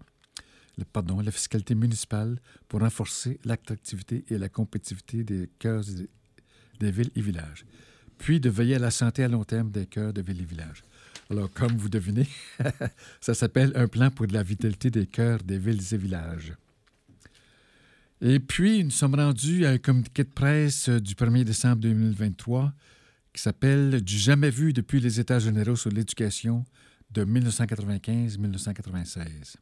pardon, la fiscalité municipale pour renforcer l'attractivité et la compétitivité des cœurs des villes et villages, puis de veiller à la santé à long terme des cœurs de villes et villages. Alors, comme vous devinez, ça s'appelle un plan pour la vitalité des cœurs des villes et villages. Et puis, nous sommes rendus à un communiqué de presse euh, du 1er décembre 2023 qui s'appelle Du jamais vu depuis les États généraux sur l'éducation de 1995-1996.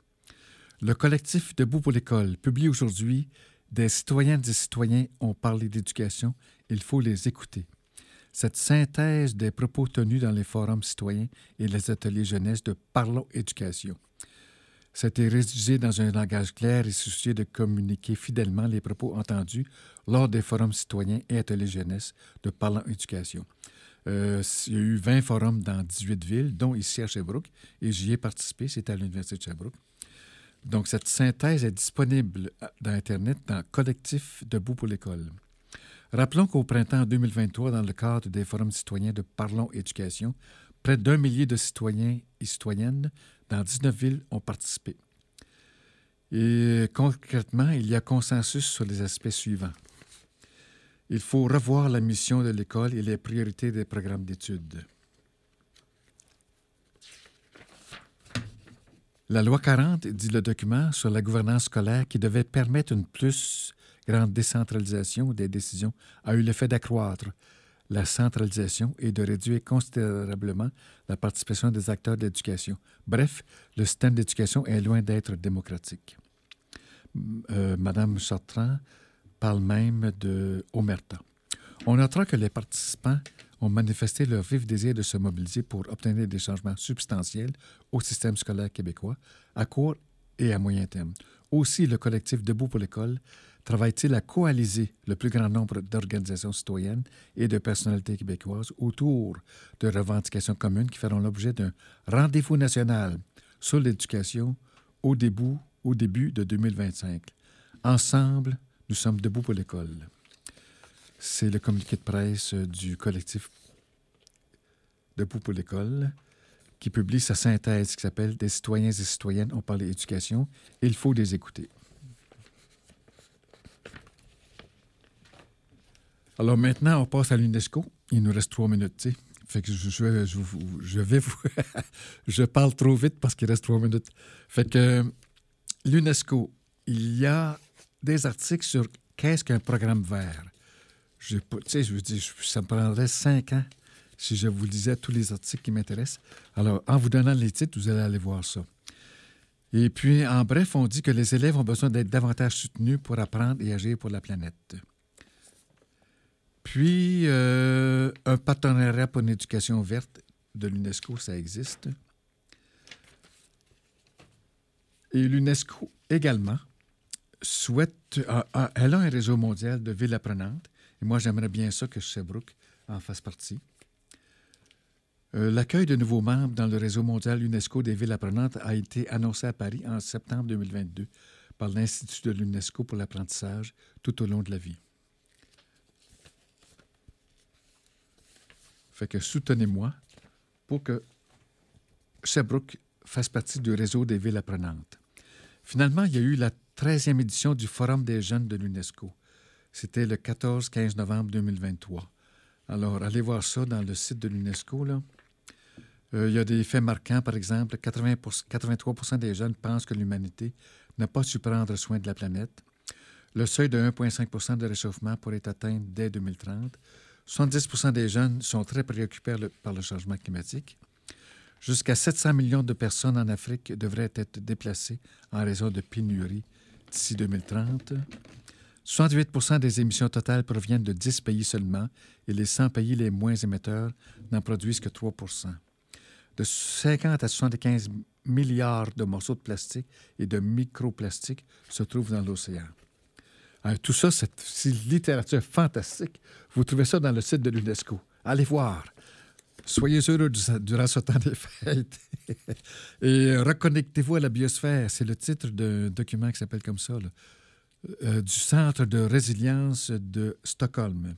Le collectif Debout pour l'école publie aujourd'hui Des citoyennes et citoyens ont parlé d'éducation, il faut les écouter. Cette synthèse des propos tenus dans les forums citoyens et les ateliers jeunesse de Parlons éducation c'était rédigé dans un langage clair et soucieux de communiquer fidèlement les propos entendus lors des forums citoyens et ateliers jeunesse de Parlant Éducation. Euh, il y a eu 20 forums dans 18 villes, dont ici à Sherbrooke, et j'y ai participé, c'était à l'Université de Sherbrooke. Donc, cette synthèse est disponible dans Internet dans Collectif Debout pour l'école. Rappelons qu'au printemps 2023, dans le cadre des forums citoyens de Parlons Éducation, près d'un millier de citoyens et citoyennes dans 19 villes ont participé. Et concrètement, il y a consensus sur les aspects suivants. Il faut revoir la mission de l'école et les priorités des programmes d'études. La loi 40 dit le document sur la gouvernance scolaire qui devait permettre une plus grande décentralisation des décisions a eu l'effet d'accroître la centralisation et de réduire considérablement la participation des acteurs de l'éducation. Bref, le système d'éducation est loin d'être démocratique. Euh, Madame Chartrand parle même de omerta. On notera que les participants ont manifesté leur vif désir de se mobiliser pour obtenir des changements substantiels au système scolaire québécois à court et à moyen terme. Aussi, le collectif Debout pour l'école travaille-t-il à coaliser le plus grand nombre d'organisations citoyennes et de personnalités québécoises autour de revendications communes qui feront l'objet d'un rendez-vous national sur l'éducation au début, au début de 2025. Ensemble, nous sommes debout pour l'école. C'est le communiqué de presse du collectif Debout pour l'école qui publie sa synthèse qui s'appelle Des citoyens et citoyennes ont parlé d'éducation. Il faut les écouter. Alors maintenant, on passe à l'UNESCO. Il nous reste trois minutes, tu sais. Fait que je, je vais vous... je parle trop vite parce qu'il reste trois minutes. Fait que l'UNESCO, il y a des articles sur qu'est-ce qu'un programme vert. Je, veux dire, ça me prendrait cinq ans si je vous lisais tous les articles qui m'intéressent. Alors, en vous donnant les titres, vous allez aller voir ça. Et puis, en bref, on dit que les élèves ont besoin d'être davantage soutenus pour apprendre et agir pour la planète. Puis, euh, un partenariat pour une éducation verte de l'UNESCO, ça existe. Et l'UNESCO également souhaite, elle a un réseau mondial de villes apprenantes. Et moi, j'aimerais bien ça que Sherbrooke en fasse partie. Euh, l'accueil de nouveaux membres dans le réseau mondial UNESCO des villes apprenantes a été annoncé à Paris en septembre 2022 par l'Institut de l'UNESCO pour l'apprentissage tout au long de la vie. Fait que soutenez-moi pour que Sherbrooke fasse partie du réseau des villes apprenantes. Finalement, il y a eu la 13e édition du Forum des jeunes de l'UNESCO. C'était le 14-15 novembre 2023. Alors, allez voir ça dans le site de l'UNESCO. Euh, il y a des faits marquants, par exemple, 80 83% des jeunes pensent que l'humanité n'a pas su prendre soin de la planète. Le seuil de 1,5% de réchauffement pourrait être atteint dès 2030. 70% des jeunes sont très préoccupés par le changement climatique. Jusqu'à 700 millions de personnes en Afrique devraient être déplacées en raison de pénuries d'ici 2030. 68% des émissions totales proviennent de 10 pays seulement et les 100 pays les moins émetteurs n'en produisent que 3% De 50 à 75 milliards de morceaux de plastique et de microplastiques se trouvent dans l'océan. Tout ça, c'est littérature fantastique. Vous trouvez ça dans le site de l'UNESCO. Allez voir. Soyez heureux durant ce temps des fêtes. Et reconnectez-vous à la biosphère. C'est le titre d'un document qui s'appelle comme ça, euh, du Centre de résilience de Stockholm.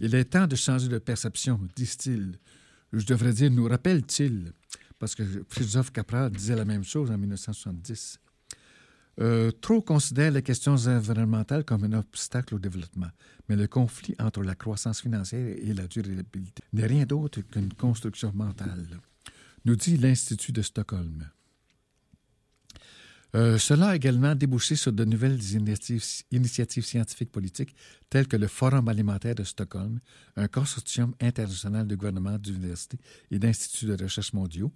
Il est temps de changer de perception, disent-ils. Je devrais dire, nous rappelle-t-il, parce que Philosophe Capral disait la même chose en 1970. Euh, trop considèrent les questions environnementales comme un obstacle au développement, mais le conflit entre la croissance financière et la durabilité n'est rien d'autre qu'une construction mentale, nous dit l'Institut de Stockholm. Euh, cela a également débouché sur de nouvelles initiatives, scientifiques politiques telles que le Forum alimentaire de Stockholm, un consortium international de gouvernements, d'universités et d'instituts de recherche mondiaux,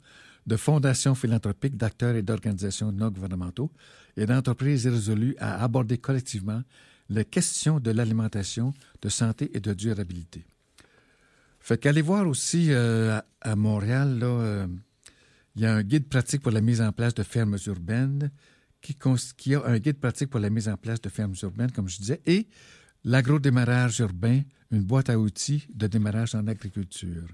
de fondations philanthropiques, d'acteurs et d'organisations non gouvernementaux et d'entreprises résolues à aborder collectivement les questions de l'alimentation, de santé et de durabilité. Fait qu'allez voir aussi euh, à Montréal, là, euh, il y a un guide pratique pour la mise en place de fermes urbaines, qui, a un guide pratique pour la mise en place de fermes urbaines, comme je disais, et l'agro-démarrage urbain, une boîte à outils de démarrage en agriculture.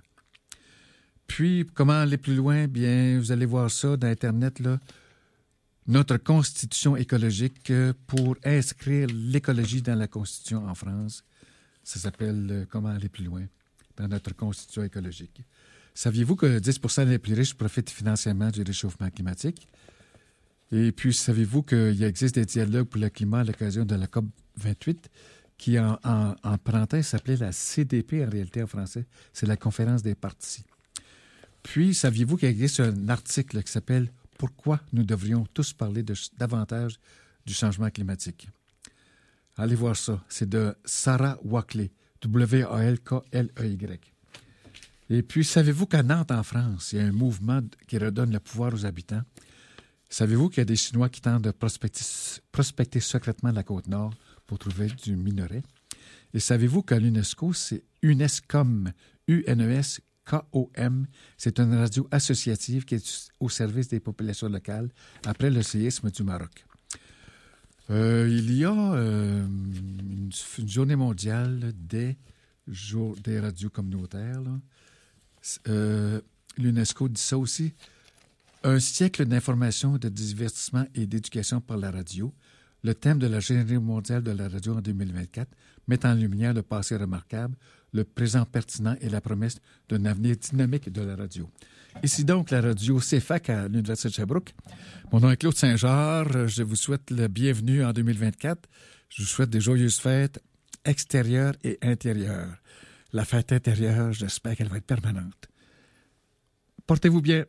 Puis, comment aller plus loin? Bien, vous allez voir ça dans Internet, là. Notre constitution écologique euh, pour inscrire l'écologie dans la constitution en France. Ça s'appelle euh, Comment aller plus loin dans notre constitution écologique. Saviez-vous que 10% des plus riches profitent financièrement du réchauffement climatique? Et puis, savez-vous qu'il existe des dialogues pour le climat à l'occasion de la COP 28 qui, en, en, en printemps, s'appelait la CDP en réalité en français? C'est la conférence des partis. Puis, saviez-vous qu'il existe un article qui s'appelle Pourquoi nous devrions tous parler davantage du changement climatique? Allez voir ça. C'est de Sarah Wackley. W-A-L-K-L-E-Y. Et puis, savez-vous qu'à Nantes, en France, il y a un mouvement qui redonne le pouvoir aux habitants? Savez-vous qu'il y a des Chinois qui tentent de prospecter, secrètement la côte nord pour trouver du minerai? Et savez-vous qu'à l'UNESCO, c'est UNESCOM, U-N-E-S-K-O-M, c'est une radio associative qui est au service des populations locales après le séisme du Maroc. Euh, il y a euh, une, une, journée mondiale des, jours, des radios communautaires. Euh, L'UNESCO dit ça aussi. Un siècle d'information, de divertissement et d'éducation par la radio. Le thème de la journée mondiale de la radio en 2024 met en lumière le passé remarquable, le présent pertinent et la promesse d'un avenir dynamique de la radio. Ici donc la radio CFAC à l'Université de Sherbrooke. Mon nom est Claude Saint-Georges. Je vous souhaite la bienvenue en 2024. Je vous souhaite des joyeuses fêtes extérieures et intérieures. La fête intérieure, j'espère qu'elle va être permanente. Portez-vous bien.